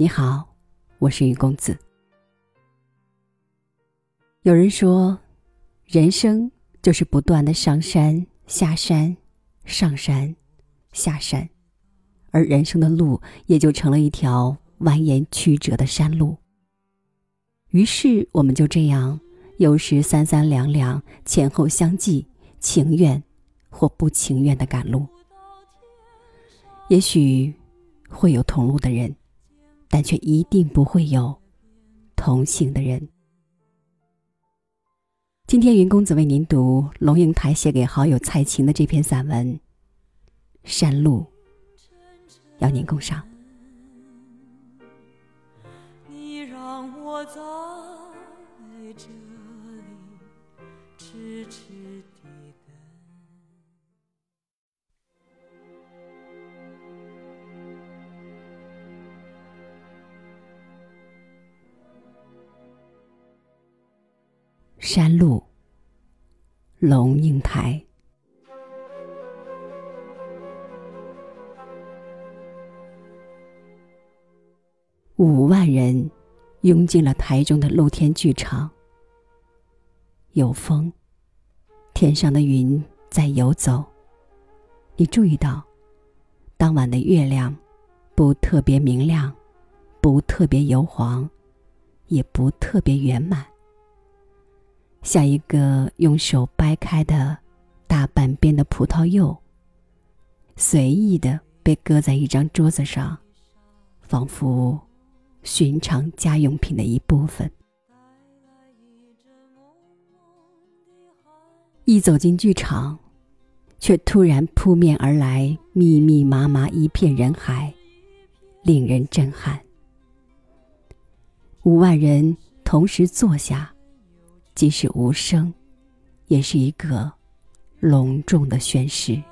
你好，我是雨公子。有人说，人生就是不断的上山下山，上山下山，而人生的路也就成了一条蜿蜒曲折的山路。于是，我们就这样，有时三三两两，前后相继，情愿或不情愿的赶路。也许会有同路的人。但却一定不会有同行的人。今天云公子为您读龙应台写给好友蔡琴的这篇散文《山路》，邀您共赏。你让我在这里痴痴山路，龙应台。五万人拥进了台中的露天剧场。有风，天上的云在游走。你注意到，当晚的月亮不特别明亮，不特别油黄，也不特别圆满。像一个用手掰开的大半边的葡萄柚，随意的被搁在一张桌子上，仿佛寻常家用品的一部分。一走进剧场，却突然扑面而来密密麻麻一片人海，令人震撼。五万人同时坐下。即使无声，也是一个隆重的宣誓。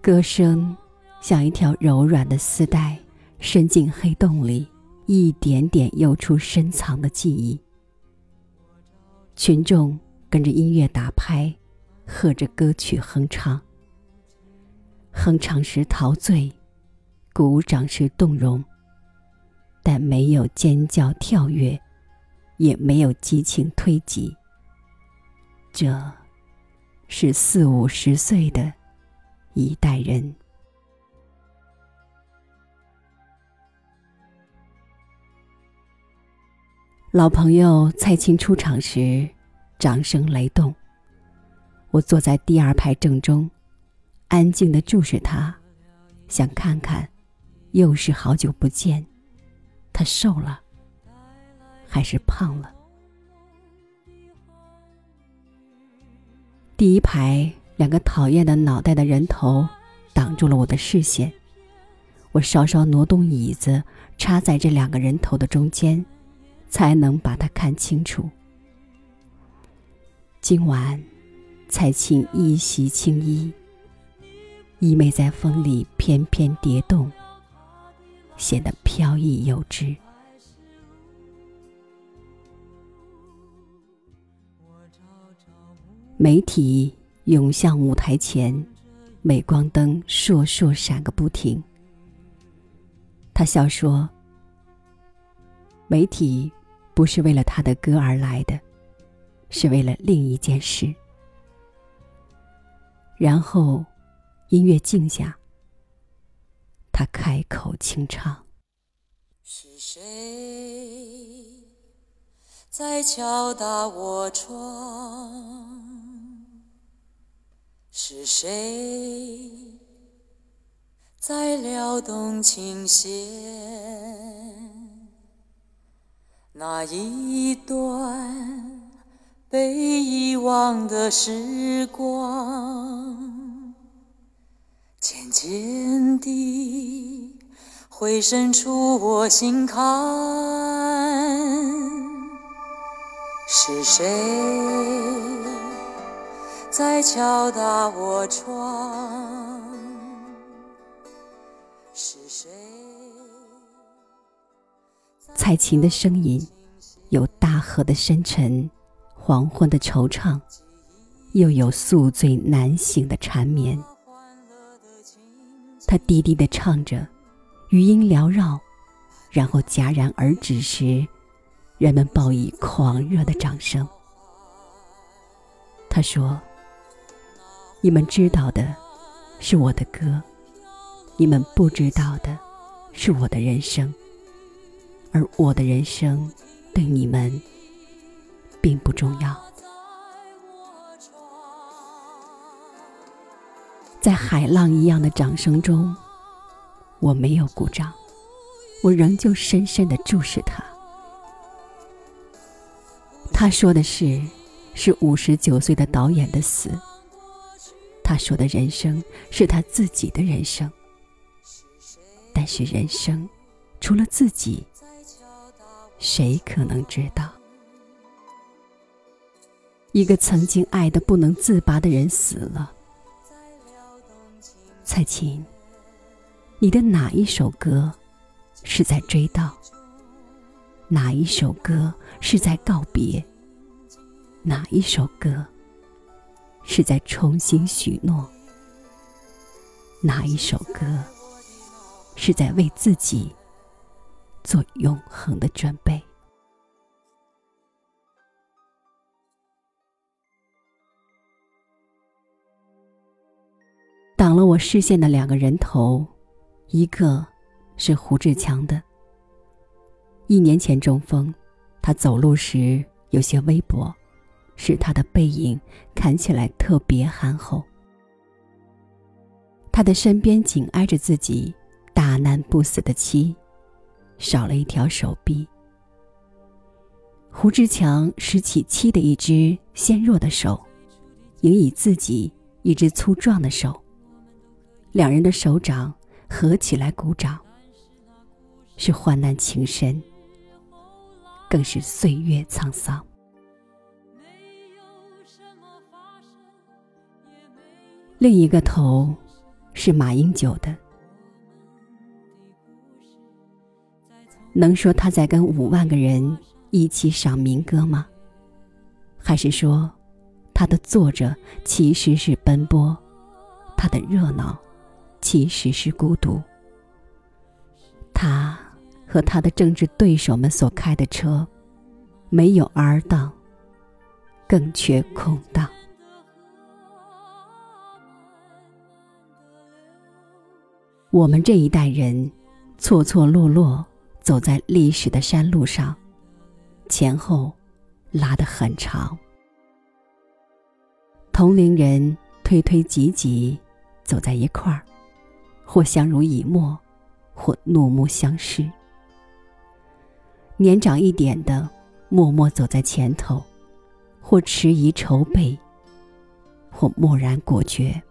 歌声像一条柔软的丝带，伸进黑洞里，一点点诱出深藏的记忆。群众跟着音乐打拍，和着歌曲哼唱。哼唱时陶醉，鼓掌时动容。但没有尖叫跳跃，也没有激情推挤。这，是四五十岁的一代人。老朋友蔡琴出场时，掌声雷动。我坐在第二排正中，安静的注视他，想看看，又是好久不见。他瘦了，还是胖了？第一排两个讨厌的脑袋的人头挡住了我的视线，我稍稍挪动椅子，插在这两个人头的中间，才能把他看清楚。今晚，蔡琴一袭青衣，衣袂在风里翩翩蝶动。显得飘逸有致。媒体涌向舞台前，镁光灯烁烁闪个不停。他笑说：“媒体不是为了他的歌而来的，是为了另一件事。”然后，音乐静下。他开口轻唱：“是谁在敲打我窗？是谁在撩动琴弦？那一段被遗忘的时光。”渐渐地，回渗出我心坎。是谁在敲打我窗？是谁？蔡琴的声音，有大河的深沉，黄昏的惆怅，又有宿醉难醒的缠绵。他低低的唱着，余音缭绕，然后戛然而止时，人们报以狂热的掌声。他说：“你们知道的，是我的歌；你们不知道的，是我的人生。而我的人生，对你们并不重要。”在海浪一样的掌声中，我没有鼓掌，我仍旧深深的注视他。他说的是。是五十九岁的导演的死。他说的人生是他自己的人生，但是人生除了自己，谁可能知道？一个曾经爱的不能自拔的人死了。蔡琴，你的哪一首歌是在追悼？哪一首歌是在告别？哪一首歌是在重新许诺？哪一首歌是在为自己做永恒的准备？我视线的两个人头，一个是胡志强的。一年前中风，他走路时有些微跛。使他的背影看起来特别憨厚。他的身边紧挨着自己大难不死的妻，少了一条手臂。胡志强拾起妻的一只纤弱的手，迎以自己一只粗壮的手，两人的手掌合起来鼓掌，是患难情深，更是岁月沧桑。另一个头，是马英九的。能说他在跟五万个人一起赏民歌吗？还是说，他的坐着其实是奔波，他的热闹其实是孤独？他和他的政治对手们所开的车，没有 R 档，更缺空档。我们这一代人，错错落落走在历史的山路上，前后拉得很长。同龄人推推挤挤走在一块儿，或相濡以沫，或怒目相视。年长一点的默默走在前头，或迟疑筹备，或漠然果决。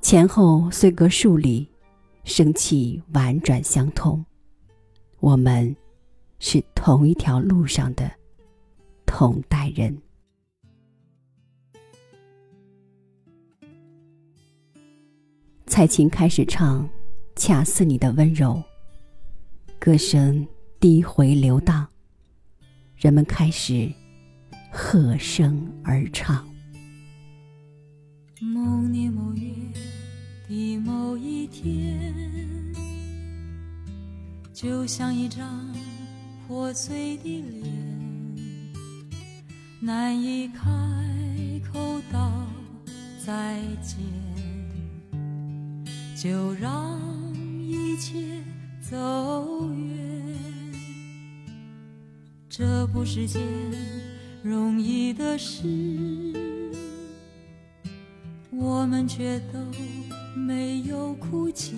前后虽隔数里，生气婉转相通。我们是同一条路上的同代人。蔡琴开始唱《恰似你的温柔》，歌声低回流荡，人们开始和声而唱。某年某月的某一天，就像一张破碎的脸，难以开口道再见，就让一切走远。这不是件容易的事。我们却都没有哭泣，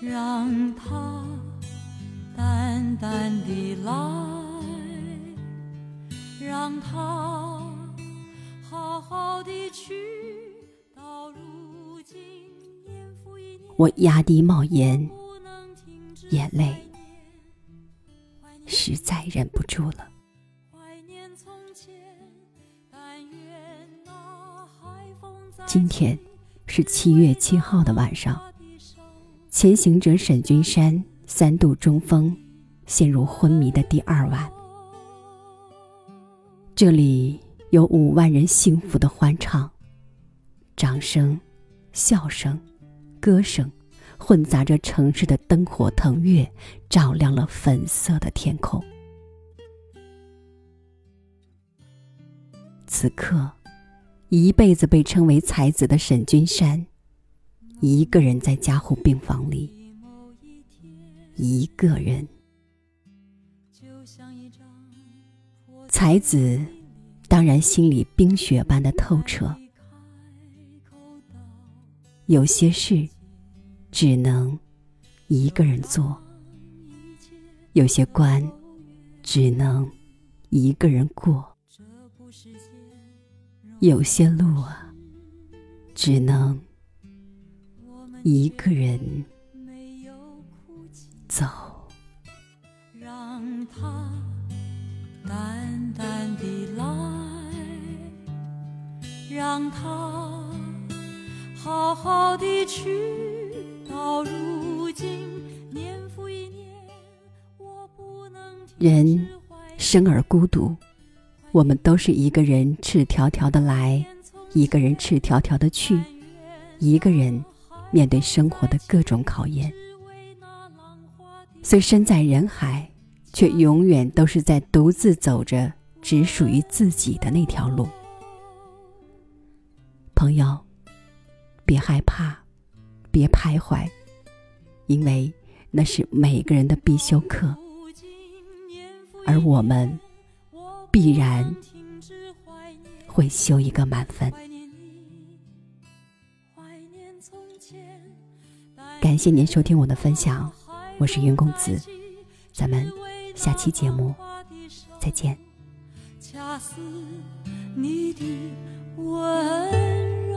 让它淡淡的来，让它好好的去。我压低帽檐，眼泪实在忍不住了。今天是七月七号的晚上，前行者沈君山三度中风，陷入昏迷的第二晚。这里有五万人幸福的欢唱，掌声笑声、歌声，混杂着城市的灯火腾跃，照亮了粉色的天空。此刻，一辈子被称为才子的沈君山，一个人在加护病房里，一个人。才子当然心里冰雪般的透彻，有些事只能一个人做，有些关只能一个人过，有些路啊，只能一个人走。让他。淡淡的来，让他好的去。到如今，年复一年，我不能人生而孤独，我们都是一个人赤条条的来，一个人赤条条的去，一个人面对生活的各种考验。虽身在人海。却永远都是在独自走着只属于自己的那条路。朋友，别害怕，别徘徊，因为那是每个人的必修课，而我们必然会修一个满分。感谢您收听我的分享，我是云公子，咱们。下期节目再见恰似你的吻